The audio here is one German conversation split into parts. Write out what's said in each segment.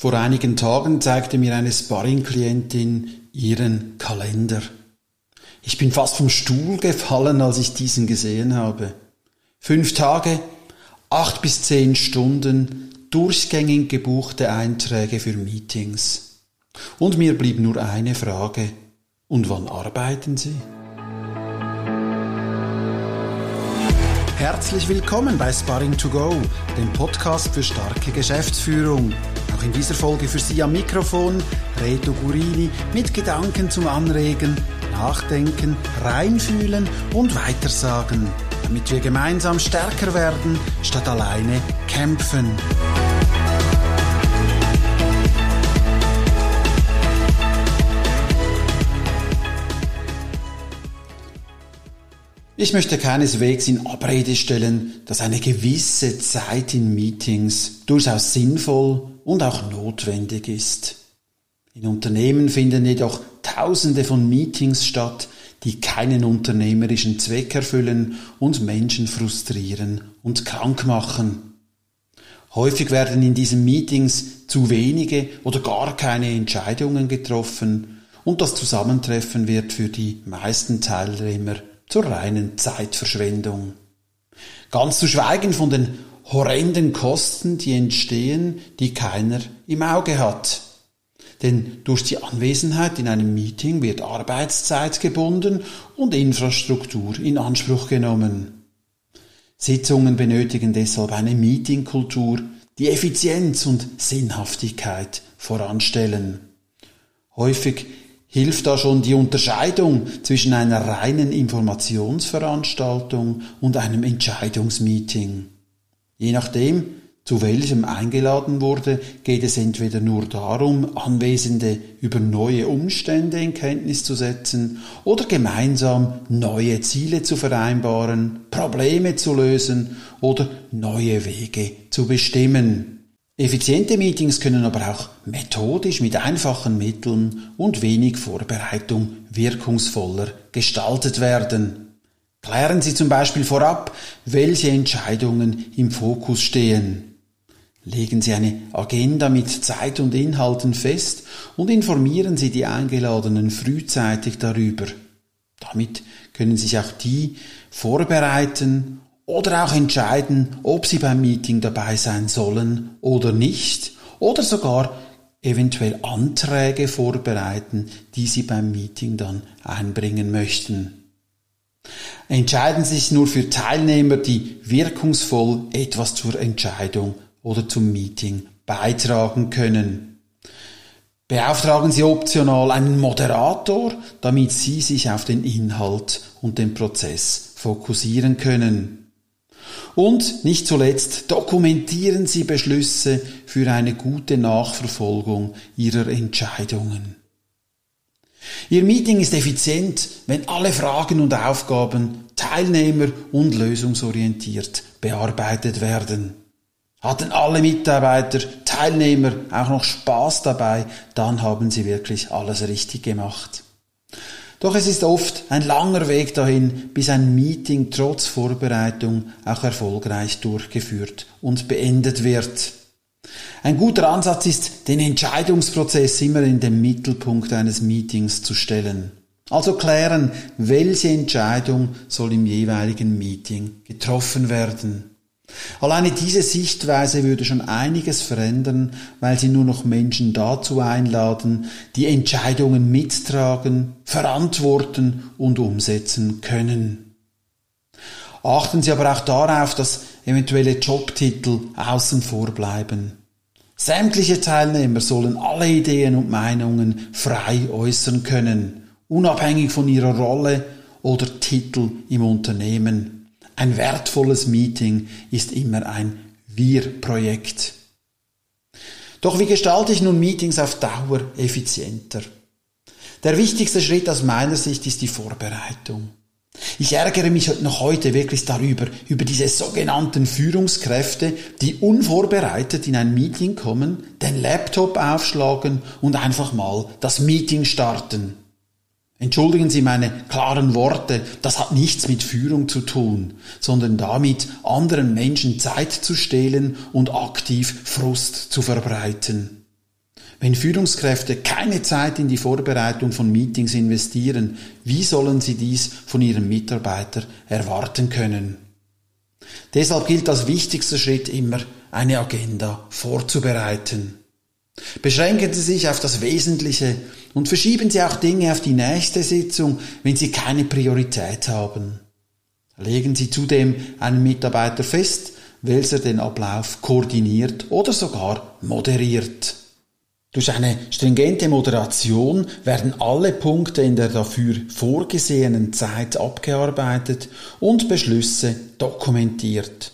Vor einigen Tagen zeigte mir eine Sparring-Klientin ihren Kalender. Ich bin fast vom Stuhl gefallen, als ich diesen gesehen habe. Fünf Tage, acht bis zehn Stunden, durchgängig gebuchte Einträge für Meetings. Und mir blieb nur eine Frage. Und wann arbeiten Sie? Herzlich willkommen bei Sparring to Go, dem Podcast für starke Geschäftsführung. Auch in dieser Folge für Sie am Mikrofon Reto Gurini mit Gedanken zum Anregen, Nachdenken, Reinfühlen und Weitersagen, damit wir gemeinsam stärker werden, statt alleine kämpfen. Ich möchte keineswegs in Abrede stellen, dass eine gewisse Zeit in Meetings durchaus sinnvoll und auch notwendig ist. In Unternehmen finden jedoch Tausende von Meetings statt, die keinen unternehmerischen Zweck erfüllen und Menschen frustrieren und krank machen. Häufig werden in diesen Meetings zu wenige oder gar keine Entscheidungen getroffen und das Zusammentreffen wird für die meisten Teilnehmer zur reinen Zeitverschwendung. Ganz zu schweigen von den horrenden Kosten, die entstehen, die keiner im Auge hat. Denn durch die Anwesenheit in einem Meeting wird Arbeitszeit gebunden und Infrastruktur in Anspruch genommen. Sitzungen benötigen deshalb eine Meetingkultur, die Effizienz und Sinnhaftigkeit voranstellen. Häufig hilft da schon die Unterscheidung zwischen einer reinen Informationsveranstaltung und einem Entscheidungsmeeting. Je nachdem, zu welchem eingeladen wurde, geht es entweder nur darum, Anwesende über neue Umstände in Kenntnis zu setzen oder gemeinsam neue Ziele zu vereinbaren, Probleme zu lösen oder neue Wege zu bestimmen. Effiziente Meetings können aber auch methodisch mit einfachen Mitteln und wenig Vorbereitung wirkungsvoller gestaltet werden. Klären Sie zum Beispiel vorab, welche Entscheidungen im Fokus stehen. Legen Sie eine Agenda mit Zeit und Inhalten fest und informieren Sie die Eingeladenen frühzeitig darüber. Damit können sich auch die vorbereiten oder auch entscheiden, ob sie beim Meeting dabei sein sollen oder nicht oder sogar eventuell Anträge vorbereiten, die sie beim Meeting dann einbringen möchten. Entscheiden Sie sich nur für Teilnehmer, die wirkungsvoll etwas zur Entscheidung oder zum Meeting beitragen können. Beauftragen Sie optional einen Moderator, damit Sie sich auf den Inhalt und den Prozess fokussieren können. Und nicht zuletzt dokumentieren Sie Beschlüsse für eine gute Nachverfolgung Ihrer Entscheidungen. Ihr Meeting ist effizient, wenn alle Fragen und Aufgaben teilnehmer- und lösungsorientiert bearbeitet werden. Hatten alle Mitarbeiter, Teilnehmer auch noch Spaß dabei, dann haben sie wirklich alles richtig gemacht. Doch es ist oft ein langer Weg dahin, bis ein Meeting trotz Vorbereitung auch erfolgreich durchgeführt und beendet wird. Ein guter Ansatz ist, den Entscheidungsprozess immer in den Mittelpunkt eines Meetings zu stellen. Also klären, welche Entscheidung soll im jeweiligen Meeting getroffen werden. Alleine diese Sichtweise würde schon einiges verändern, weil sie nur noch Menschen dazu einladen, die Entscheidungen mittragen, verantworten und umsetzen können. Achten Sie aber auch darauf, dass eventuelle Jobtitel außen vor bleiben. Sämtliche Teilnehmer sollen alle Ideen und Meinungen frei äußern können, unabhängig von ihrer Rolle oder Titel im Unternehmen. Ein wertvolles Meeting ist immer ein Wir-Projekt. Doch wie gestalte ich nun Meetings auf Dauer effizienter? Der wichtigste Schritt aus meiner Sicht ist die Vorbereitung. Ich ärgere mich noch heute wirklich darüber, über diese sogenannten Führungskräfte, die unvorbereitet in ein Meeting kommen, den Laptop aufschlagen und einfach mal das Meeting starten. Entschuldigen Sie meine klaren Worte, das hat nichts mit Führung zu tun, sondern damit, anderen Menschen Zeit zu stehlen und aktiv Frust zu verbreiten. Wenn Führungskräfte keine Zeit in die Vorbereitung von Meetings investieren, wie sollen sie dies von ihrem Mitarbeiter erwarten können? Deshalb gilt als wichtigster Schritt immer, eine Agenda vorzubereiten. Beschränken Sie sich auf das Wesentliche und verschieben Sie auch Dinge auf die nächste Sitzung, wenn Sie keine Priorität haben. Legen Sie zudem einen Mitarbeiter fest, welcher den Ablauf koordiniert oder sogar moderiert. Durch eine stringente Moderation werden alle Punkte in der dafür vorgesehenen Zeit abgearbeitet und Beschlüsse dokumentiert.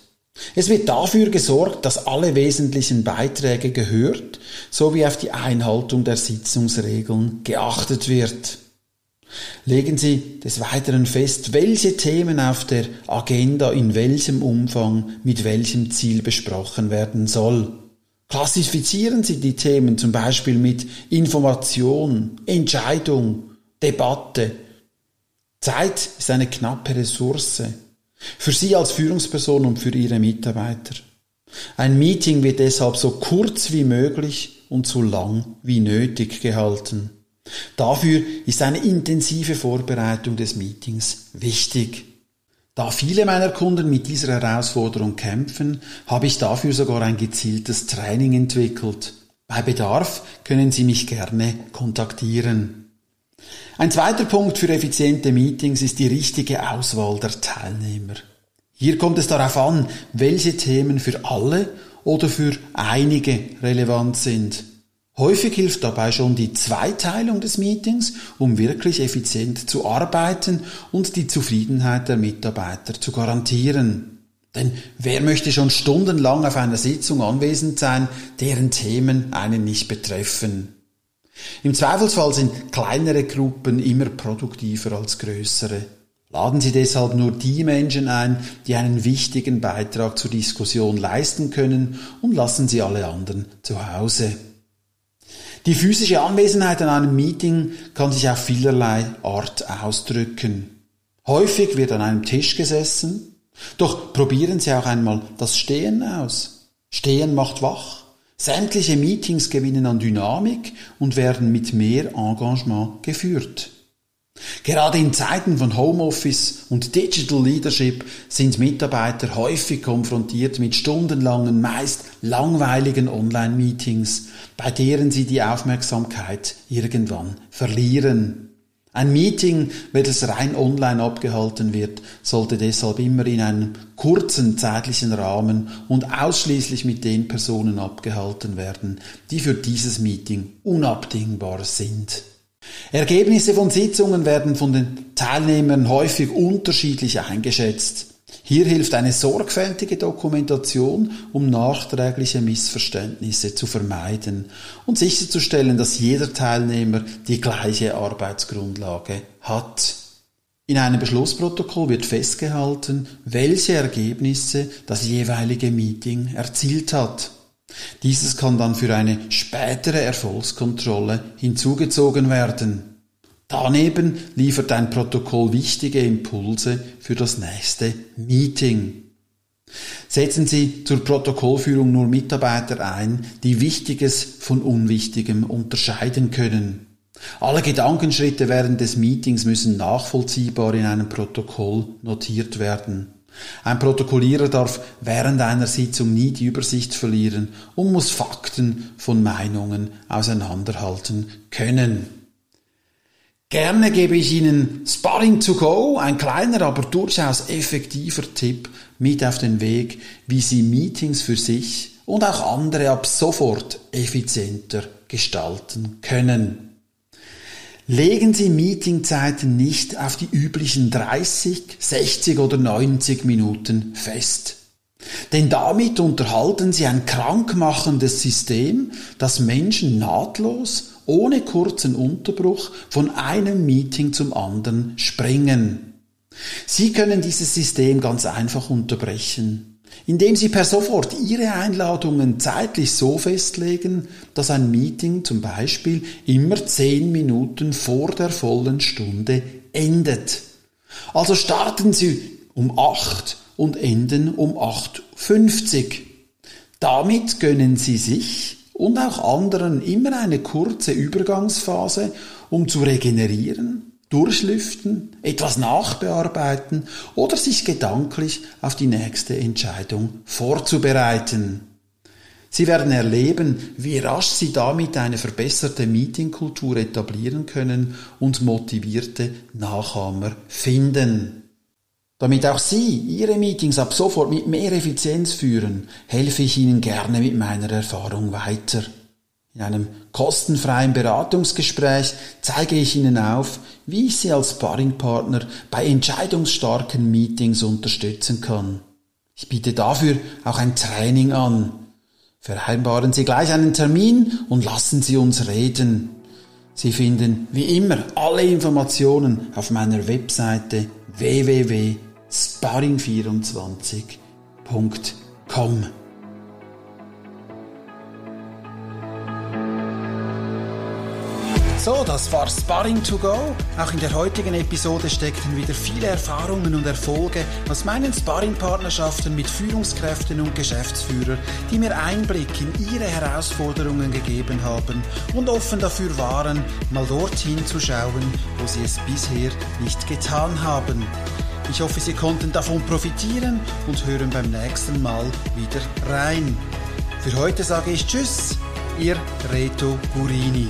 Es wird dafür gesorgt, dass alle wesentlichen Beiträge gehört sowie auf die Einhaltung der Sitzungsregeln geachtet wird. Legen Sie des Weiteren fest, welche Themen auf der Agenda in welchem Umfang mit welchem Ziel besprochen werden soll. Klassifizieren Sie die Themen zum Beispiel mit Information, Entscheidung, Debatte. Zeit ist eine knappe Ressource. Für Sie als Führungsperson und für Ihre Mitarbeiter. Ein Meeting wird deshalb so kurz wie möglich und so lang wie nötig gehalten. Dafür ist eine intensive Vorbereitung des Meetings wichtig. Da viele meiner Kunden mit dieser Herausforderung kämpfen, habe ich dafür sogar ein gezieltes Training entwickelt. Bei Bedarf können Sie mich gerne kontaktieren. Ein zweiter Punkt für effiziente Meetings ist die richtige Auswahl der Teilnehmer. Hier kommt es darauf an, welche Themen für alle oder für einige relevant sind. Häufig hilft dabei schon die Zweiteilung des Meetings, um wirklich effizient zu arbeiten und die Zufriedenheit der Mitarbeiter zu garantieren. Denn wer möchte schon stundenlang auf einer Sitzung anwesend sein, deren Themen einen nicht betreffen? Im Zweifelsfall sind kleinere Gruppen immer produktiver als größere. Laden Sie deshalb nur die Menschen ein, die einen wichtigen Beitrag zur Diskussion leisten können und lassen Sie alle anderen zu Hause. Die physische Anwesenheit an einem Meeting kann sich auf vielerlei Art ausdrücken. Häufig wird an einem Tisch gesessen, doch probieren Sie auch einmal das Stehen aus. Stehen macht wach. Sämtliche Meetings gewinnen an Dynamik und werden mit mehr Engagement geführt. Gerade in Zeiten von Homeoffice und Digital Leadership sind Mitarbeiter häufig konfrontiert mit stundenlangen, meist langweiligen Online-Meetings, bei deren sie die Aufmerksamkeit irgendwann verlieren. Ein Meeting, welches rein online abgehalten wird, sollte deshalb immer in einem kurzen zeitlichen Rahmen und ausschließlich mit den Personen abgehalten werden, die für dieses Meeting unabdingbar sind. Ergebnisse von Sitzungen werden von den Teilnehmern häufig unterschiedlich eingeschätzt. Hier hilft eine sorgfältige Dokumentation, um nachträgliche Missverständnisse zu vermeiden und sicherzustellen, dass jeder Teilnehmer die gleiche Arbeitsgrundlage hat. In einem Beschlussprotokoll wird festgehalten, welche Ergebnisse das jeweilige Meeting erzielt hat. Dieses kann dann für eine spätere Erfolgskontrolle hinzugezogen werden. Daneben liefert ein Protokoll wichtige Impulse für das nächste Meeting. Setzen Sie zur Protokollführung nur Mitarbeiter ein, die Wichtiges von Unwichtigem unterscheiden können. Alle Gedankenschritte während des Meetings müssen nachvollziehbar in einem Protokoll notiert werden. Ein Protokollierer darf während einer Sitzung nie die Übersicht verlieren und muss Fakten von Meinungen auseinanderhalten können. Gerne gebe ich Ihnen Sparring to Go, ein kleiner, aber durchaus effektiver Tipp mit auf den Weg, wie Sie Meetings für sich und auch andere ab sofort effizienter gestalten können. Legen Sie Meetingzeiten nicht auf die üblichen 30, 60 oder 90 Minuten fest. Denn damit unterhalten Sie ein krankmachendes System, das Menschen nahtlos ohne kurzen Unterbruch von einem Meeting zum anderen springen. Sie können dieses System ganz einfach unterbrechen, indem Sie per sofort Ihre Einladungen zeitlich so festlegen, dass ein Meeting zum Beispiel immer zehn Minuten vor der vollen Stunde endet. Also starten Sie um acht und enden um 8.50. Damit gönnen Sie sich und auch anderen immer eine kurze Übergangsphase, um zu regenerieren, durchlüften, etwas nachbearbeiten oder sich gedanklich auf die nächste Entscheidung vorzubereiten. Sie werden erleben, wie rasch Sie damit eine verbesserte Meetingkultur etablieren können und motivierte Nachahmer finden. Damit auch Sie Ihre Meetings ab sofort mit mehr Effizienz führen, helfe ich Ihnen gerne mit meiner Erfahrung weiter. In einem kostenfreien Beratungsgespräch zeige ich Ihnen auf, wie ich Sie als Sparringpartner bei entscheidungsstarken Meetings unterstützen kann. Ich biete dafür auch ein Training an. Vereinbaren Sie gleich einen Termin und lassen Sie uns reden. Sie finden wie immer alle Informationen auf meiner Webseite www.sparring24.com. So, das war Sparring to Go. Auch in der heutigen Episode steckten wieder viele Erfahrungen und Erfolge aus meinen Sparring-Partnerschaften mit Führungskräften und Geschäftsführern, die mir Einblick in ihre Herausforderungen gegeben haben und offen dafür waren, mal dorthin zu schauen, wo sie es bisher nicht getan haben. Ich hoffe, Sie konnten davon profitieren und hören beim nächsten Mal wieder rein. Für heute sage ich Tschüss, Ihr Reto Gurini.